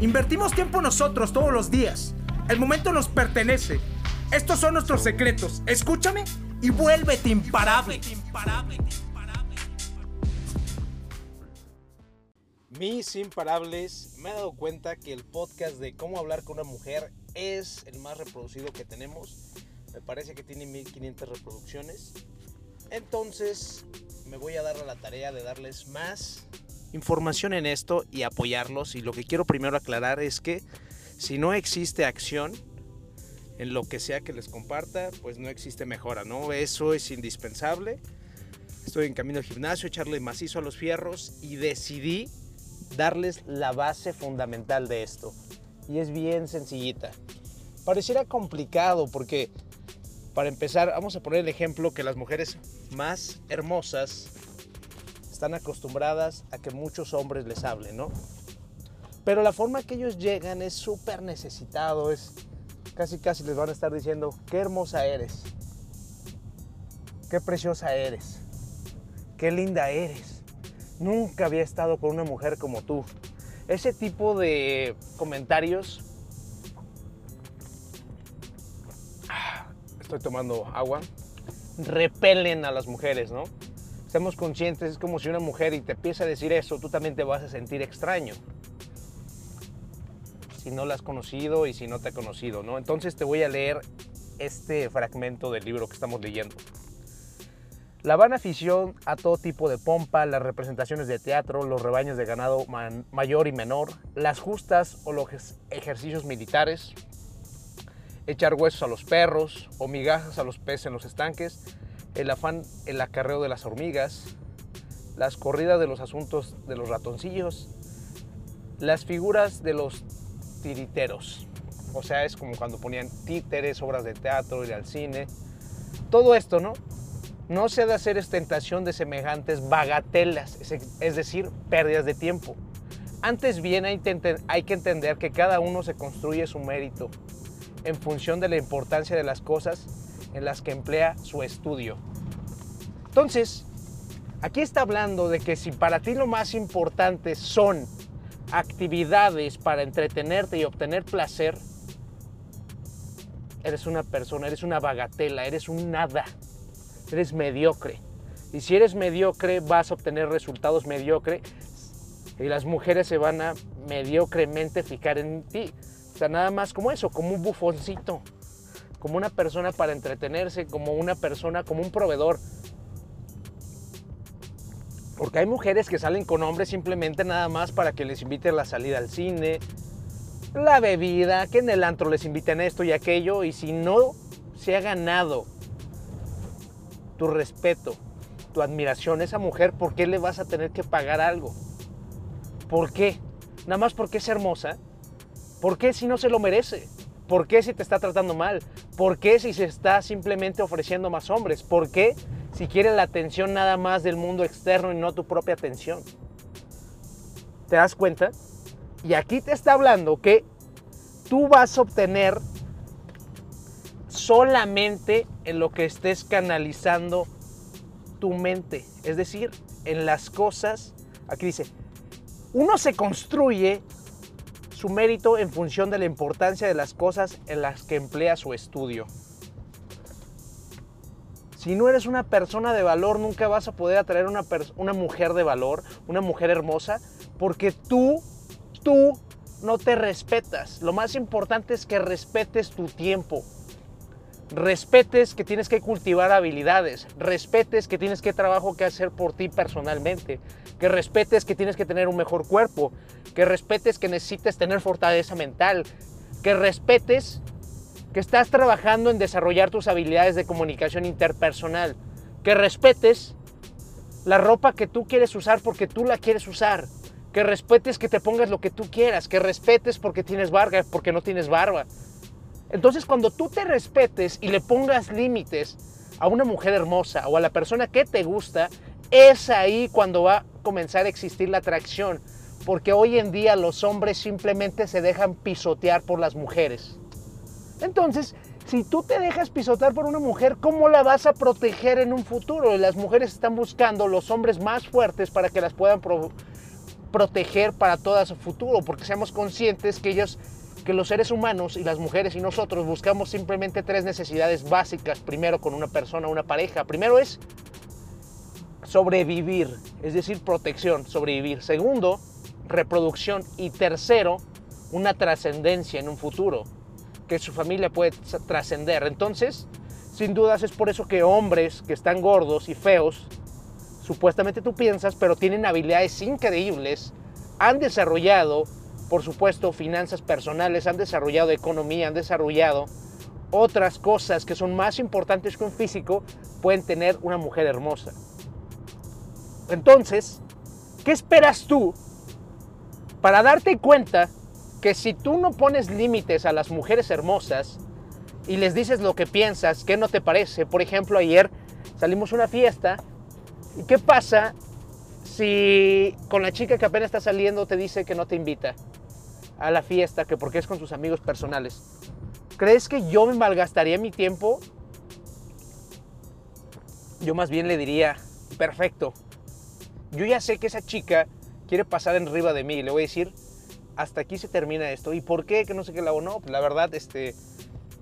Invertimos tiempo nosotros todos los días. El momento nos pertenece. Estos son nuestros secretos. Escúchame y vuélvete imparable. Mis imparables, me he dado cuenta que el podcast de cómo hablar con una mujer es el más reproducido que tenemos. Me parece que tiene 1500 reproducciones. Entonces, me voy a dar a la tarea de darles más información en esto y apoyarlos. Y lo que quiero primero aclarar es que si no existe acción en lo que sea que les comparta, pues no existe mejora, ¿no? Eso es indispensable. Estoy en camino al gimnasio, echarle macizo a los fierros y decidí darles la base fundamental de esto. Y es bien sencillita. Pareciera complicado porque, para empezar, vamos a poner el ejemplo que las mujeres más hermosas están acostumbradas a que muchos hombres les hablen, ¿no? Pero la forma que ellos llegan es súper necesitado, es casi casi les van a estar diciendo, qué hermosa eres, qué preciosa eres, qué linda eres. Nunca había estado con una mujer como tú. Ese tipo de comentarios... Ah, estoy tomando agua. Repelen a las mujeres, ¿no? Estemos conscientes, es como si una mujer y te empieza a decir eso, tú también te vas a sentir extraño si no la has conocido y si no te ha conocido, ¿no? Entonces te voy a leer este fragmento del libro que estamos leyendo. La vana afición a todo tipo de pompa, las representaciones de teatro, los rebaños de ganado mayor y menor, las justas o los ejercicios militares, echar huesos a los perros o migajas a los peces en los estanques, el afán, el acarreo de las hormigas, las corridas de los asuntos de los ratoncillos, las figuras de los tiriteros. O sea, es como cuando ponían títeres, obras de teatro, ir al cine. Todo esto, ¿no? No se ha de hacer ostentación de semejantes bagatelas, es decir, pérdidas de tiempo. Antes bien hay que entender que cada uno se construye su mérito en función de la importancia de las cosas en las que emplea su estudio. Entonces, aquí está hablando de que si para ti lo más importante son actividades para entretenerte y obtener placer, eres una persona, eres una bagatela, eres un nada, eres mediocre. Y si eres mediocre, vas a obtener resultados mediocres y las mujeres se van a mediocremente fijar en ti. O sea, nada más como eso, como un bufoncito, como una persona para entretenerse, como una persona, como un proveedor. Porque hay mujeres que salen con hombres simplemente nada más para que les inviten la salida al cine, la bebida, que en el antro les inviten esto y aquello. Y si no se ha ganado tu respeto, tu admiración, esa mujer, ¿por qué le vas a tener que pagar algo? ¿Por qué? Nada más porque es hermosa. ¿Por qué si no se lo merece? ¿Por qué si te está tratando mal? ¿Por qué si se está simplemente ofreciendo más hombres? ¿Por qué si quieres la atención nada más del mundo externo y no tu propia atención. ¿Te das cuenta? Y aquí te está hablando que tú vas a obtener solamente en lo que estés canalizando tu mente, es decir, en las cosas, aquí dice, uno se construye su mérito en función de la importancia de las cosas en las que emplea su estudio. Si no eres una persona de valor, nunca vas a poder atraer una, una mujer de valor, una mujer hermosa, porque tú, tú no te respetas. Lo más importante es que respetes tu tiempo. Respetes que tienes que cultivar habilidades, respetes que tienes que trabajo que hacer por ti personalmente, que respetes que tienes que tener un mejor cuerpo, que respetes que necesites tener fortaleza mental, que respetes que estás trabajando en desarrollar tus habilidades de comunicación interpersonal, que respetes la ropa que tú quieres usar porque tú la quieres usar, que respetes que te pongas lo que tú quieras, que respetes porque tienes barba, porque no tienes barba. Entonces cuando tú te respetes y le pongas límites a una mujer hermosa o a la persona que te gusta, es ahí cuando va a comenzar a existir la atracción. Porque hoy en día los hombres simplemente se dejan pisotear por las mujeres. Entonces, si tú te dejas pisotear por una mujer, ¿cómo la vas a proteger en un futuro? Las mujeres están buscando los hombres más fuertes para que las puedan proteger para todo su futuro, porque seamos conscientes que ellos los seres humanos y las mujeres y nosotros buscamos simplemente tres necesidades básicas. Primero con una persona, una pareja. Primero es sobrevivir, es decir, protección, sobrevivir. Segundo, reproducción. Y tercero, una trascendencia en un futuro, que su familia puede trascender. Entonces, sin dudas es por eso que hombres que están gordos y feos, supuestamente tú piensas, pero tienen habilidades increíbles, han desarrollado por supuesto, finanzas personales, han desarrollado economía, han desarrollado otras cosas que son más importantes que un físico, pueden tener una mujer hermosa. Entonces, ¿qué esperas tú para darte cuenta que si tú no pones límites a las mujeres hermosas y les dices lo que piensas, qué no te parece? Por ejemplo, ayer salimos a una fiesta y ¿qué pasa si con la chica que apenas está saliendo te dice que no te invita? A la fiesta que porque es con sus amigos personales. ¿Crees que yo me malgastaría mi tiempo? Yo más bien le diría, perfecto. Yo ya sé que esa chica quiere pasar en arriba de mí. Le voy a decir, hasta aquí se termina esto. ¿Y por qué? Que no sé qué la no. Pues la verdad, este,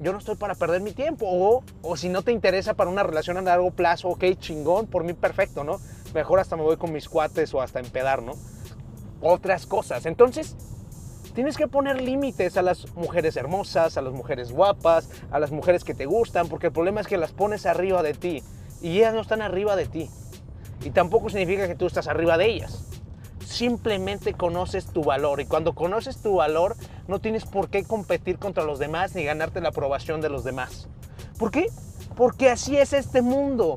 yo no estoy para perder mi tiempo. O, o si no te interesa para una relación a largo plazo, ok, chingón, por mí perfecto, ¿no? Mejor hasta me voy con mis cuates o hasta empedar, ¿no? Otras cosas. Entonces, Tienes que poner límites a las mujeres hermosas, a las mujeres guapas, a las mujeres que te gustan, porque el problema es que las pones arriba de ti y ellas no están arriba de ti. Y tampoco significa que tú estás arriba de ellas. Simplemente conoces tu valor y cuando conoces tu valor no tienes por qué competir contra los demás ni ganarte la aprobación de los demás. ¿Por qué? Porque así es este mundo.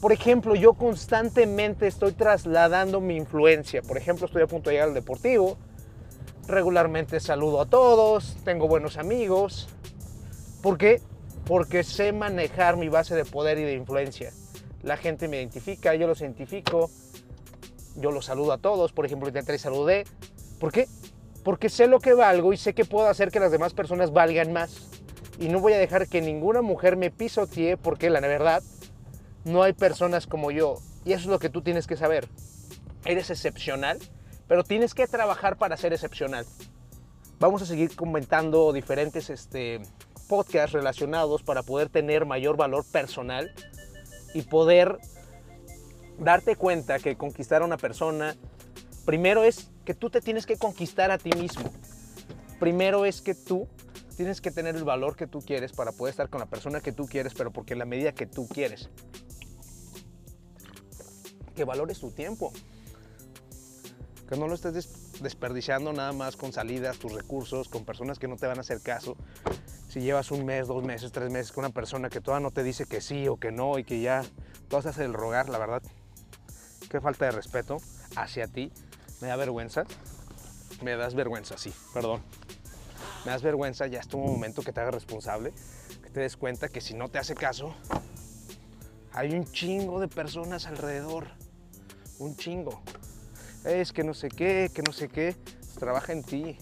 Por ejemplo, yo constantemente estoy trasladando mi influencia. Por ejemplo, estoy a punto de llegar al deportivo regularmente saludo a todos, tengo buenos amigos. ¿Por qué? Porque sé manejar mi base de poder y de influencia. La gente me identifica, yo los identifico, yo los saludo a todos, por ejemplo, entré y saludé. ¿Por qué? Porque sé lo que valgo y sé que puedo hacer que las demás personas valgan más. Y no voy a dejar que ninguna mujer me pisotee porque la verdad no hay personas como yo. Y eso es lo que tú tienes que saber. Eres excepcional pero tienes que trabajar para ser excepcional. Vamos a seguir comentando diferentes este, podcasts relacionados para poder tener mayor valor personal y poder darte cuenta que conquistar a una persona, primero es que tú te tienes que conquistar a ti mismo. Primero es que tú tienes que tener el valor que tú quieres para poder estar con la persona que tú quieres, pero porque en la medida que tú quieres. Que valores tu tiempo que no lo estés desperdiciando nada más con salidas, tus recursos, con personas que no te van a hacer caso. Si llevas un mes, dos meses, tres meses con una persona que todavía no te dice que sí o que no y que ya tú haces el rogar, la verdad, qué falta de respeto hacia ti. Me da vergüenza. Me das vergüenza, sí, perdón. Me das vergüenza, ya es tu momento que te hagas responsable, que te des cuenta que si no te hace caso, hay un chingo de personas alrededor. Un chingo es que no sé qué, que no sé qué. Trabaja en ti.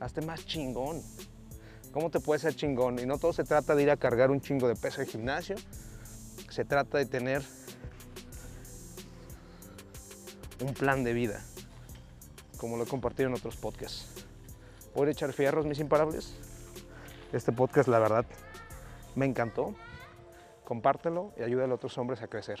Hazte más chingón. ¿Cómo te puedes ser chingón? Y no todo se trata de ir a cargar un chingo de peso al gimnasio. Se trata de tener un plan de vida, como lo he compartido en otros podcasts. Voy a echar fierros, mis imparables. Este podcast, la verdad, me encantó. Compártelo y ayúdale a otros hombres a crecer.